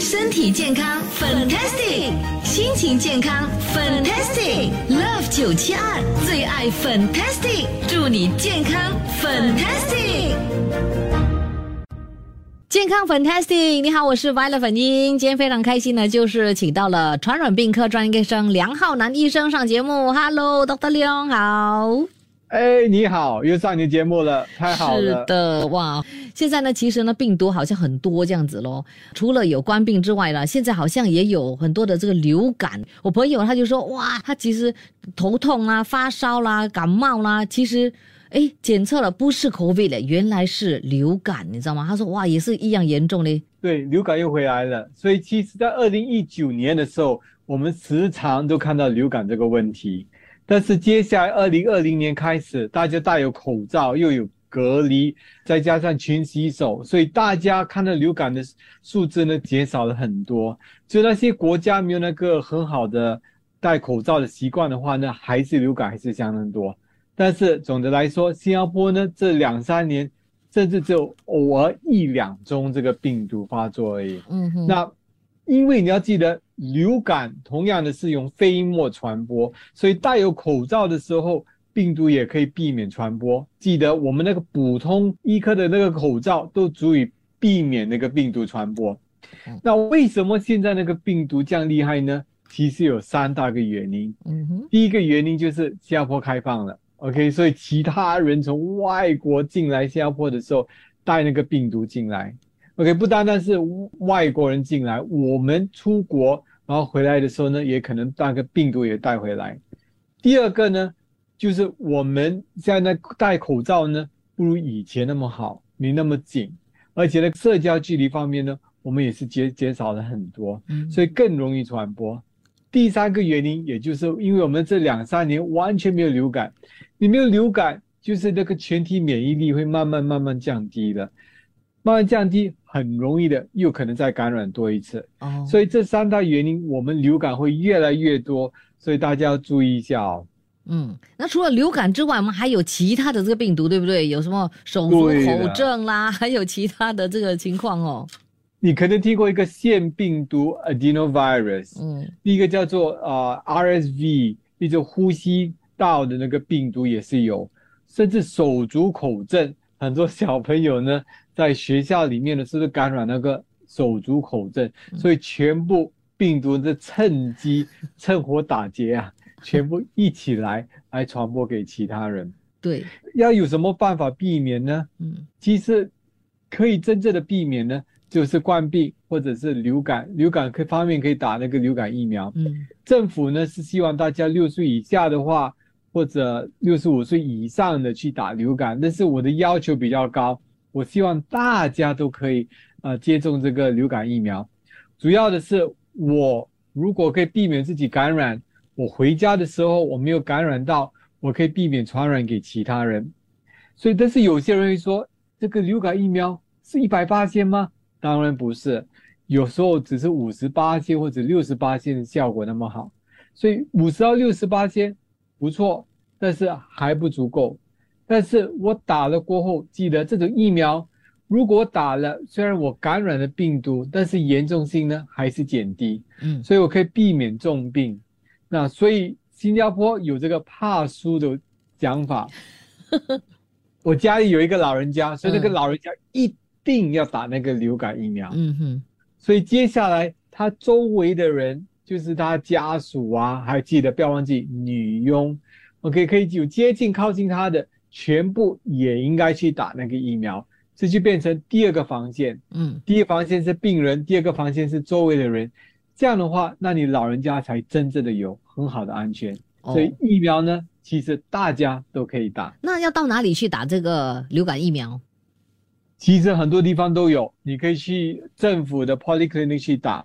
身体健康，fantastic；心情健康，fantastic；Love 九七二最爱 fantastic，祝你健康 fantastic。健康 fantastic，你好，我是 Violet 粉英。今天非常开心的，就是请到了传染病科专业医生梁浩南医生上节目。Hello，Dr. 梁好。哎，你好，又上你的节目了，太好了。是的，哇，现在呢，其实呢，病毒好像很多这样子咯。除了有冠病之外呢，现在好像也有很多的这个流感。我朋友他就说，哇，他其实头痛啦、发烧啦、感冒啦，其实，哎，检测了不是 COVID 的，原来是流感，你知道吗？他说，哇，也是一样严重的。对，流感又回来了。所以其实，在二零一九年的时候，我们时常都看到流感这个问题。但是接下来，二零二零年开始，大家戴有口罩，又有隔离，再加上勤洗手，所以大家看到流感的数字呢减少了很多。所以那些国家没有那个很好的戴口罩的习惯的话呢，还是流感还是相当多。但是总的来说，新加坡呢这两三年甚至只有偶尔一两宗这个病毒发作而已。嗯哼。那因为你要记得。流感同样的是用飞沫传播，所以戴有口罩的时候，病毒也可以避免传播。记得我们那个普通医科的那个口罩都足以避免那个病毒传播。那为什么现在那个病毒这样厉害呢？其实有三大个原因。第一个原因就是新加坡开放了，OK，所以其他人从外国进来新加坡的时候带那个病毒进来。OK，不单单是外国人进来，我们出国然后回来的时候呢，也可能把个病毒也带回来。第二个呢，就是我们现在戴口罩呢，不如以前那么好，没那么紧，而且呢，社交距离方面呢，我们也是减减少了很多，所以更容易传播。第三个原因，也就是因为我们这两三年完全没有流感，你没有流感，就是那个全体免疫力会慢慢慢慢降低了。慢慢降低，很容易的又可能再感染多一次。哦，所以这三大原因，我们流感会越来越多，所以大家要注意一下哦。嗯，那除了流感之外，我们还有其他的这个病毒，对不对？有什么手足口症啦，还有其他的这个情况哦。你可能听过一个腺病毒 adenovirus，嗯，第一个叫做呃 RSV，一种呼吸道的那个病毒也是有，甚至手足口症，很多小朋友呢。在学校里面呢，是不是感染那个手足口症？所以全部病毒的趁机 趁火打劫啊，全部一起来来传播给其他人。对，要有什么办法避免呢？嗯，其实可以真正的避免呢，就是冠病或者是流感。流感可方面可以打那个流感疫苗。嗯，政府呢是希望大家六岁以下的话，或者六十五岁以上的去打流感，但是我的要求比较高。我希望大家都可以呃接种这个流感疫苗，主要的是我如果可以避免自己感染，我回家的时候我没有感染到，我可以避免传染给其他人。所以，但是有些人会说，这个流感疫苗是一百八千吗？当然不是，有时候只是五十八千或者六十八千的效果那么好。所以五十到六十八千不错，但是还不足够。但是我打了过后，记得这种疫苗，如果打了，虽然我感染了病毒，但是严重性呢还是减低，嗯，所以我可以避免重病。那所以新加坡有这个怕输的讲法。我家里有一个老人家，所以那个老人家一定要打那个流感疫苗。嗯哼，所以接下来他周围的人，就是他家属啊，还记得不要忘记女佣，OK，可以有接近靠近他的。全部也应该去打那个疫苗，这就变成第二个防线。嗯，第一个防线是病人，第二个防线是周围的人。这样的话，那你老人家才真正的有很好的安全。所以疫苗呢，其实大家都可以打。那要到哪里去打这个流感疫苗？其实很多地方都有，你可以去政府的 polyclinic 去打，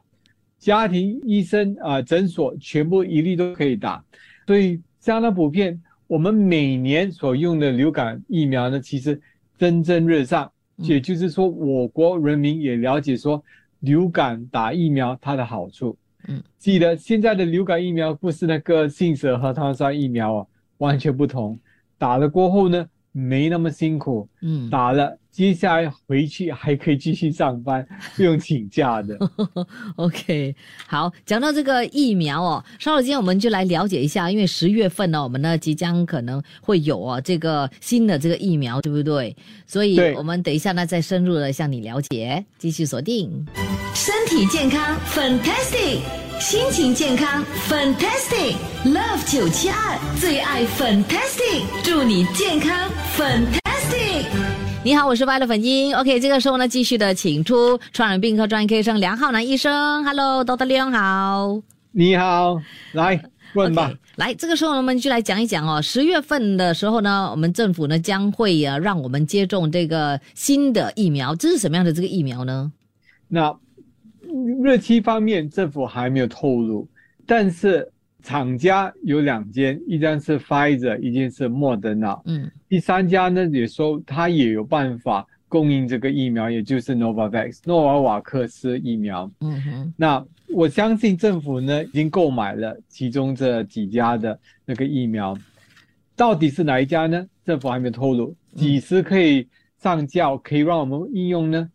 家庭医生啊、诊所全部一律都可以打，所以相当普遍。我们每年所用的流感疫苗呢，其实蒸蒸日上，也就是说，我国人民也了解说流感打疫苗它的好处。嗯，记得现在的流感疫苗不是那个信使核糖酸疫苗哦，完全不同。打了过后呢，没那么辛苦。嗯，打了，接下来回去还可以继续上班，不用请假的。OK，好，讲到这个疫苗哦，稍后今天我们就来了解一下，因为十月份呢，我们呢即将可能会有哦这个新的这个疫苗，对不对？所以我们等一下呢再深入的向你了解，继续锁定。身体健康，fantastic；心情健康，fantastic；Love 九七二最爱 fantastic，祝你健康 fantastic。你好，我是 Violet 粉英。OK，这个时候呢，继续的请出传染病科专科医生梁浩南医生。Hello，Dr. 梁好。你好，来问吧。来，这个时候我们就来讲一讲哦。十月份的时候呢，我们政府呢将会啊让我们接种这个新的疫苗，这是什么样的这个疫苗呢？那日期方面，政府还没有透露，但是厂家有两间，一间是 Pfizer，一间是莫德纳。嗯第三家呢也说他也有办法供应这个疫苗，也就是 Novavax 诺瓦瓦克斯疫苗。嗯哼那我相信政府呢已经购买了其中这几家的那个疫苗，到底是哪一家呢？政府还没有透露。几时可以上架，可以让我们应用呢？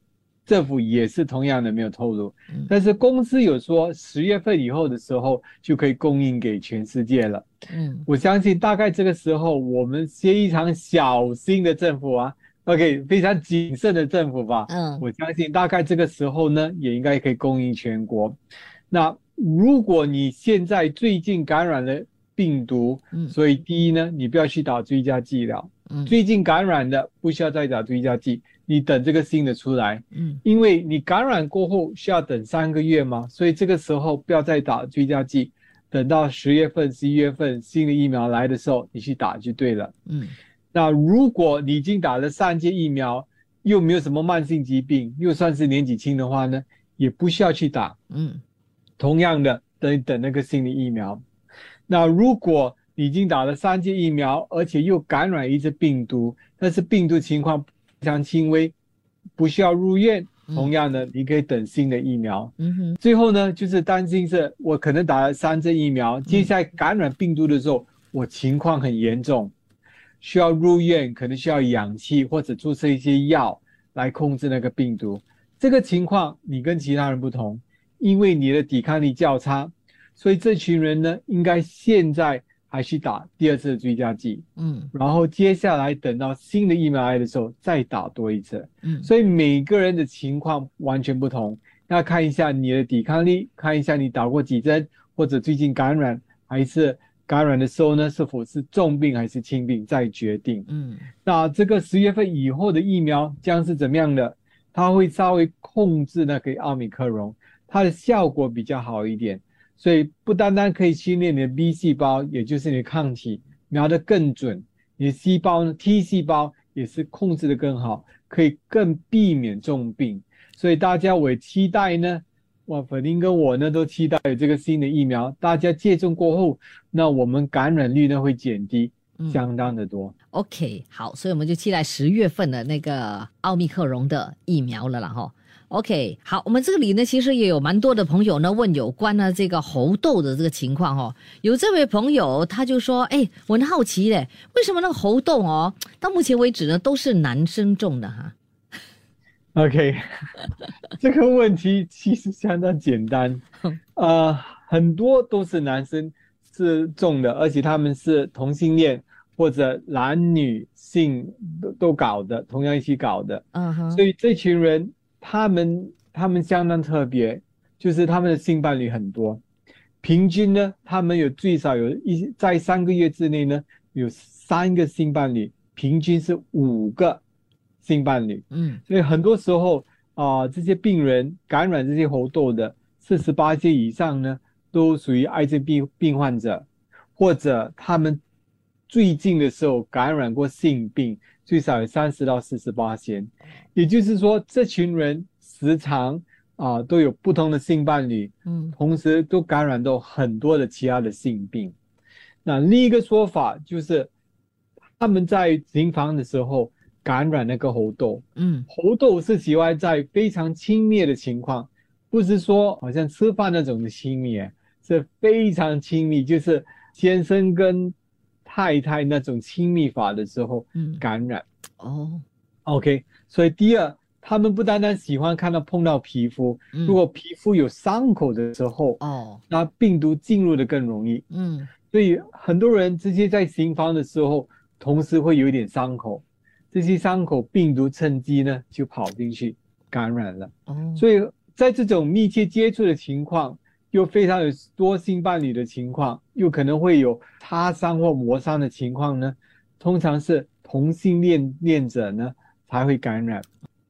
政府也是同样的没有透露嗯。但是公司有说十月份以后的时候就可以供应给全世界了。嗯我相信大概这个时候，我们非常小心的政府啊，OK，非常谨慎的政府吧。嗯我相信大概这个时候呢，也应该可以供应全国。那如果你现在最近感染了病毒，嗯所以第一呢，你不要去打追加剂了。嗯最近感染的不需要再打追加剂，你等这个新的出来，嗯因为你感染过后需要等三个月嘛，所以这个时候不要再打追加剂，等到十月份、十一月份新的疫苗来的时候，你去打就对了。嗯那如果你已经打了三剂疫苗，又没有什么慢性疾病，又算是年纪轻的话呢，也不需要去打。嗯同样的，等等那个新的疫苗。那如果你已经打了三剂疫苗，而且又感染一只病毒，但是病毒情况非常轻微，不需要入院，嗯同样的，你可以等新的疫苗。嗯哼最后呢，就是担心是我可能打了三针疫苗，接下来感染病毒的时候，我情况很严重，需要入院，可能需要氧气或者注射一些药来控制那个病毒。这个情况你跟其他人不同，因为你的抵抗力较差，所以这群人呢，应该现在还去打第二次的追加剂，嗯然后接下来等到新的疫苗来的时候再打多一次。嗯所以每个人的情况完全不同，那看一下你的抵抗力，看一下你打过几针，或者最近感染还是感染的时候呢，是否是重病还是轻病，再决定。嗯那这个十月份以后的疫苗将是怎么样的？它会稍微控制那个奥密克戎，它的效果比较好一点，所以不单单可以训练你的 B 细胞，也就是你的抗体瞄得更准，你的细胞呢 T 细胞也是控制的更好，可以更避免重病。所以大家我也期待呢，哇，粉林跟我呢都期待有这个新的疫苗，大家接种过后，那我们感染率呢会减低嗯相当的多。，OK，好，所以我们就期待十月份的那个奥密克戎的疫苗了啦哈。OK，好，我们这里呢，其实也有蛮多的朋友呢问有关呢这个猴痘的这个情况哦。有这位朋友他就说，哎，我很好奇嘞，为什么那个猴痘哦，到目前为止呢都是男生中的哈？OK，这个问题其实相当简单，呃，很多都是男生是中的，而且他们是同性恋或者男女性都都搞的，同样一起搞的，嗯哼，所以这群人他们他们相当特别，就是他们的性伴侣很多，平均呢，他们有最少有一在三个月之内呢有三个性伴侣，平均是五个性伴侣。嗯所以很多时候啊、这些病人感染这些猴痘的，四十八岁以上呢，都属于艾滋病病患者，或者他们最近的时候感染过性病，最少有三十到四十八先。也就是说，这群人时常啊都有不同的性伴侣，嗯同时都感染到很多的其他的性病。那另一个说法就是，他们在行房的时候感染那个猴痘，嗯猴痘是喜欢在非常亲密的情况，不是说好像吃饭那种的亲密，是非常亲密，就是先生跟太太那种亲密法的时候嗯。感染。哦。OK，所以第二，他们不单单喜欢看到碰到皮肤，嗯。如果皮肤有伤口的时候，哦。那病毒进入的更容易。嗯。所以很多人直接在行房的时候，同时会有一点伤口，这些伤口病毒趁机呢就跑进去感染了。哦。所以在这种密切接触的情况，又非常有多性伴侣的情况，又可能会有擦伤或磨伤的情况呢，通常是同性恋恋者呢才会感染。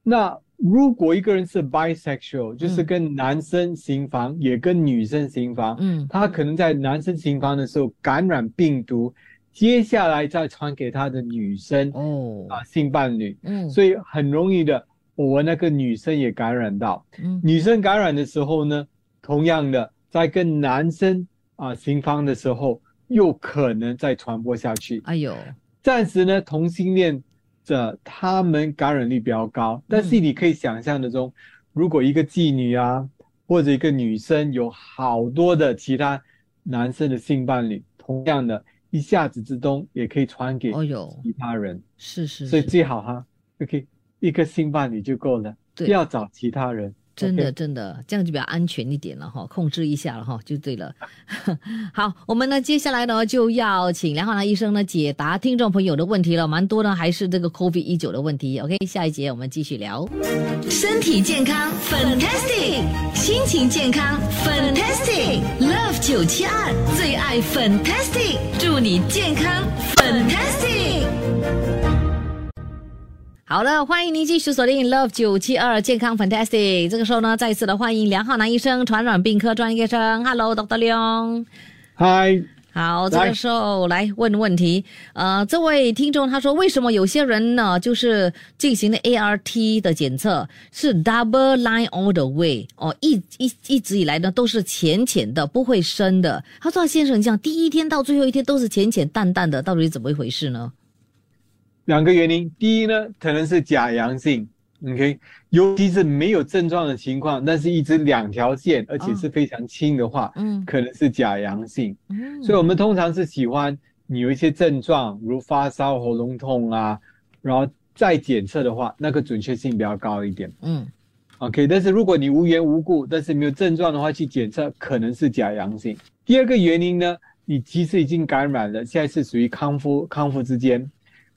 那如果一个人是 bisexual，就是嗯跟男生行房，也跟女生行房，嗯。他可能在男生行房的时候感染病毒，接下来再传给他的女生哦。啊性伴侣，嗯。所以很容易的，我那个女生也感染到。嗯。女生感染的时候呢，同样的，在跟男生啊行房的时候，又可能再传播下去。哎呦。暂时呢，同性恋者他们感染率比较高，但是你可以想象的中，如果一个妓女啊，或者一个女生有好多的其他男生的性伴侣，同样的，一下子之中也可以传给其他人，是是所以最好哈，OK，一个性伴侣就够了，不要找其他人。真的真的，这样就比较安全一点了哈，控制一下了哈，就对了。好，我们呢接下来呢就要请梁浩南医生呢解答听众朋友的问题了，蛮多呢还是这个 COVID 一九的问题。OK，下一节我们继续聊。身体健康，fantastic；心情健康，fantastic。Love 九七二最爱 fantastic，祝你健康 fantastic。好了，欢迎您继续锁定 Love 九七二健康 Fantastic。这个时候呢，再次的欢迎梁浩南医生，传染病科专业医生。Hello，Dr. 梁。嗨，好，这个时候来问问题。呃，这位听众他说，为什么有些人呢，就是进行的 ART 的检测是 double line all the way 哦，一一一直以来呢都是浅浅的，不会深的。他说，先生，你讲第一天到最后一天都是浅浅淡淡的，到底是怎么一回事呢？两个原因，第一呢，可能是假阳性，OK，尤其是没有症状的情况，但是一直两条线，而且是非常轻的话，嗯。可能是假阳性。嗯。所以我们通常是喜欢你有一些症状，如发烧、喉咙痛啊，然后再检测的话，那个准确性比较高一点。嗯。OK，但是如果你无缘无故，但是没有症状的话去检测，可能是假阳性。第二个原因呢，你其实已经感染了，现在是属于康复康复之间，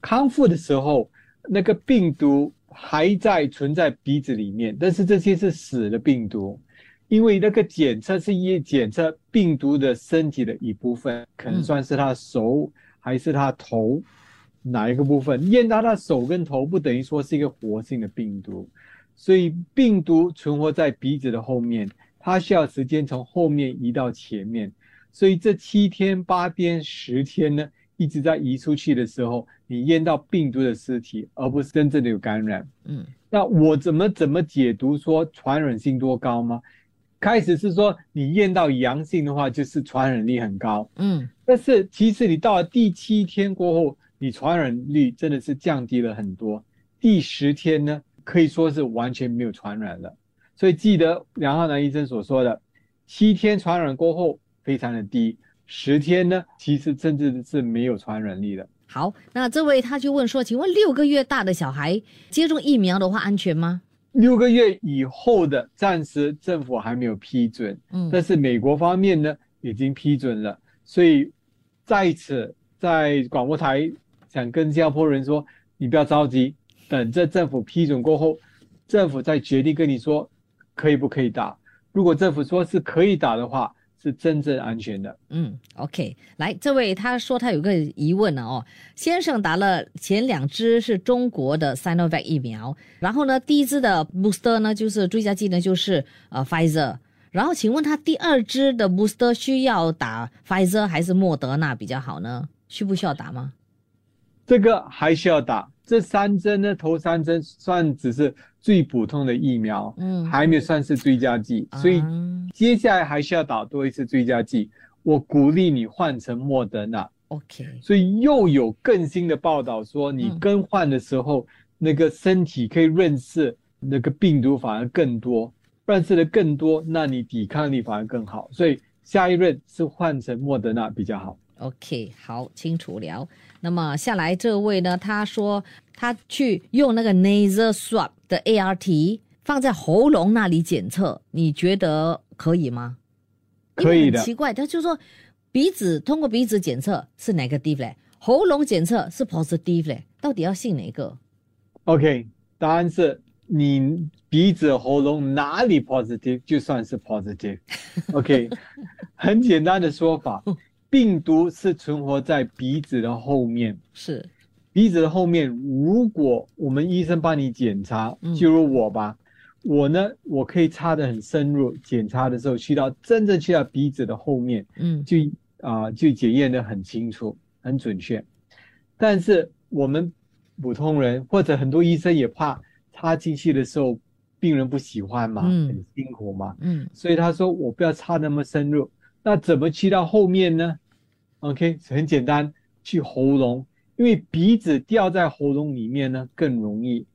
康复的时候那个病毒还在存在鼻子里面，但是这些是死的病毒，因为那个检测是一检测病毒的身体的一部分，可能算是他手还是他头哪一个部分，验到他手跟头不等于说是一个活性的病毒。所以病毒存活在鼻子的后面，它需要时间从后面移到前面。所以这七天、八天、十天呢，一直在移出去的时候，你验到病毒的尸体，而不是真正的有感染。嗯那我怎么怎么解读说传染性多高吗？开始是说你验到阳性的话，就是传染力很高。嗯但是其实你到了第七天过后，你传染率真的是降低了很多。第十天呢，可以说是完全没有传染了。所以记得梁浩南医生所说的，七天传染过后非常的低，十天呢，其实甚至是没有传染力的。好，那这位他就问说，请问六个月大的小孩接种疫苗的话安全吗？六个月以后的，暂时政府还没有批准，嗯但是美国方面呢已经批准了，所以在此在广播台想跟新加坡人说，你不要着急，等着政府批准过后，政府再决定跟你说可以不可以打。如果政府说是可以打的话，是真正安全的。嗯，OK，来，这位他说他有个疑问呢哦，先生打了前两支是中国的 Sinovac 疫苗，然后呢，第一支的 booster 呢就是追加剂呢就是呃 Pfizer，然后请问他第二支的 booster 需要打 Pfizer 还是莫德纳比较好呢？需不需要打吗？这个还需要打，这三针呢，头三针算只是最普通的疫苗，嗯还没有算是追加剂，所以啊接下来还需要打多一次追加剂。我鼓励你换成莫德纳。OK，所以又有更新的报道说，你嗯更换的时候，那个身体可以认识那个病毒反而更多，认识的更多，那你抵抗力反而更好。所以下一任是换成莫德纳比较好。OK，好，清楚了。那么下来这位呢，他说他去用那个 nasal swab 的 ART 放在喉咙那里检测，你觉得可以吗？可以的奇怪，他就说鼻子通过鼻子检测是 negative 嘞，喉咙检测是 positive 嘞，到底要信哪个？OK，答案是你鼻子、喉咙哪里 positive 就算是 positive。OK，很简单的说法，病毒是存活在鼻子的后面。是，鼻子的后面，如果我们医生帮你检查嗯，就如我吧，我呢，我可以插得很深入，检查的时候去到真正去到鼻子的后面，嗯就啊、就检验的很清楚、很准确。但是我们普通人或者很多医生也怕插进去的时候病人不喜欢嘛，嗯很辛苦嘛，嗯所以他说我不要插那么深入。那怎么去到后面呢？OK，很简单，去喉咙，因为鼻子掉在喉咙里面呢更容易，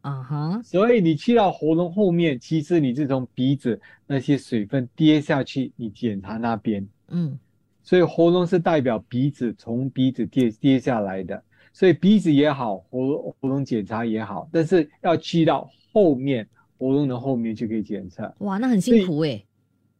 啊哈，所以你去到喉咙后面，其实你是从鼻子那些水分跌下去，你检查那边，嗯所以喉咙是代表鼻子从鼻子跌跌下来的，所以鼻子也好，喉喉咙检查也好，但是要去到后面，喉咙的后面就可以检测。哇，那很辛苦诶。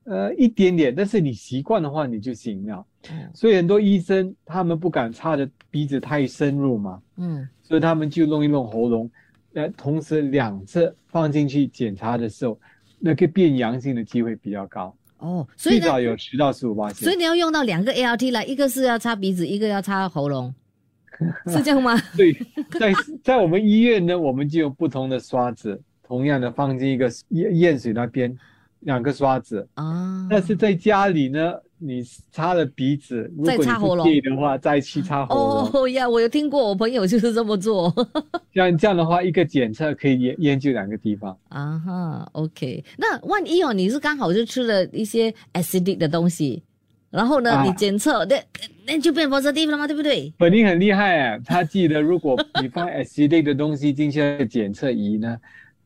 呃，一点点，但是你习惯的话，你就行了。嗯。所以很多医生他们不敢插的鼻子太深入嘛，嗯。所以他们就弄一弄喉咙，呃，同时两侧放进去检查的时候，那个变阳性的机会比较高，哦，所以呢最少，有十到十五八所以你要用到两个 ART 来，一个是要插鼻子，一个要插喉咙，是这样吗？所以在在我们医院呢，我们就有不同的刷子，同样的放进一个验验水那边两个刷子，啊，但是在家里呢，你擦了鼻子，如再果你不介意的话，再去擦喉咙。哦呀，我有听过，我朋友就是这么做。这样这样的话，一个检测可以研研究两个地方。啊哈，OK，那万一哦，你是刚好就吃了一些 acidic 的东西，然后呢，啊你检测那那就变 positive 了吗？对不对？本宁很厉害哎，他记得如果你放 acidic 的东西进去那个检测仪呢，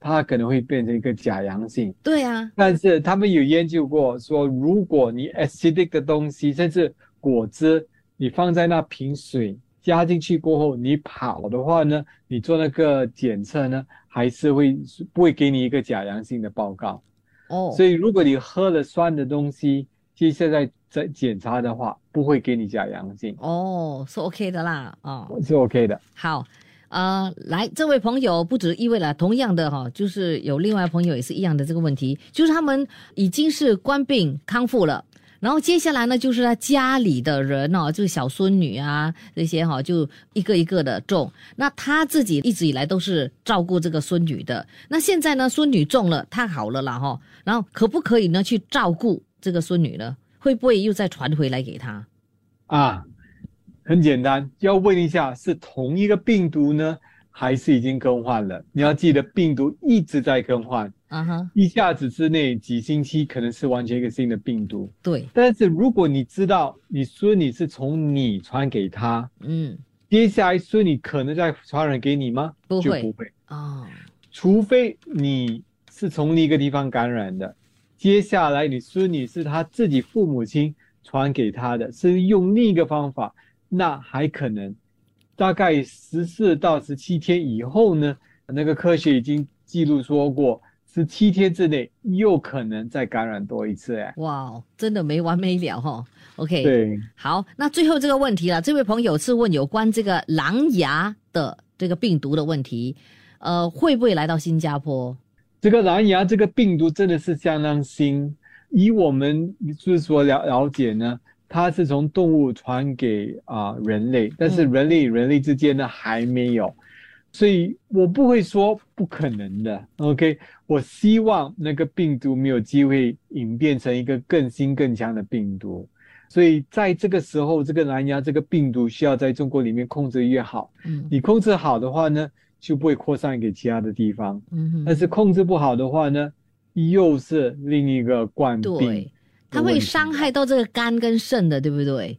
它可能会变成一个假阳性。对啊，但是他们有研究过，说如果你 acidic 的东西，甚至果汁，你放在那瓶水加进去过后，你跑的话呢，你做那个检测呢，还是会不会给你一个假阳性的报告。哦，所以如果你喝了酸的东西，接下来再检查的话，不会给你假阳性，哦是 OK 的啦，哦，是 OK 的。好。呃，来，这位朋友不止一位了，同样的哈、就是有另外朋友也是一样的这个问题，就是他们已经是官病康复了，然后接下来呢，就是他家里的人哦，就是小孙女啊这些哈、就一个一个的中。那他自己一直以来都是照顾这个孙女的，那现在呢，孙女中了，他好了啦哈、然后可不可以呢去照顾这个孙女呢？会不会又再传回来给他？啊，很简单，要问一下是同一个病毒呢，还是已经更换了？你要记得，病毒一直在更换，啊哈，一下子之内几星期可能是完全一个新的病毒。对，但是如果你知道你孙女是从你传给他，嗯，接下来孙女可能再传染给你吗？不会就不会。哦，除非你是从另一个地方感染的，接下来你孙女是她自己父母亲传给她的，是用另一个方法，那还可能，大概十四到十七天以后呢，那个科学已经记录说过，十七天之内又可能再感染多一次，哎，哇哦，真的没完没了哈、OK，，对，好，那最后这个问题了，这位朋友是问有关这个狼牙的这个病毒的问题，呃，会不会来到新加坡？这个狼牙这个病毒真的是相当新，以我们就是说了了解呢，它是从动物传给啊、人类，但是嗯人类与人类之间呢还没有，所以我不会说不可能的。OK，我希望那个病毒没有机会演变成一个更新更强的病毒。所以在这个时候，这个蓝牙这个病毒需要在中国里面控制越好。嗯你控制好的话呢，就不会扩散给其他的地方。但是控制不好的话呢，又是另一个冠病。对，它会伤害到这个肝跟肾的，对不对？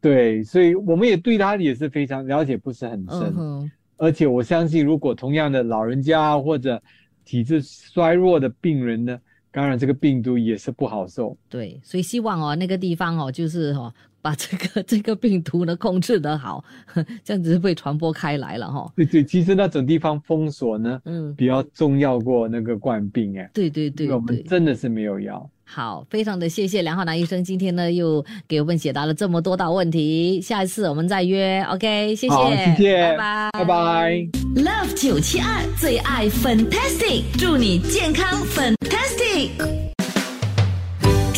对，所以我们也对它也是非常了解，不是很深。嗯，而且我相信，如果同样的老人家或者体质衰弱的病人呢，感染这个病毒也是不好受。对，所以希望哦，那个地方哦，就是哦，把这个 这个病毒呢控制得好，这样子被传播开来了哈、哦。对对，其实那种地方封锁呢，嗯，比较重要过那个冠病哎。对对对我们。真的是没有药。好，非常的谢谢梁浩南医生，今天呢又给我们解答了这么多道问题，下一次我们再约，OK，谢谢，好，谢谢，拜拜，拜拜。Love 九七二最爱 Fantastic，祝你健康 Fantastic。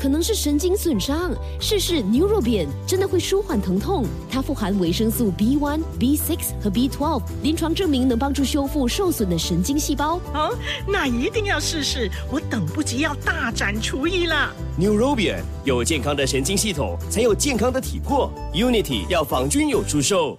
可能是神经损伤，试试 Neurobian 真的会舒缓疼痛。它富含维生素 B1、B6 和 B12，临床证明能帮助修复受损的神经细胞。哦，那一定要试试，我等不及要大展厨艺了。Neurobian 有健康的神经系统，才有健康的体魄。Unity 要防菌有出售。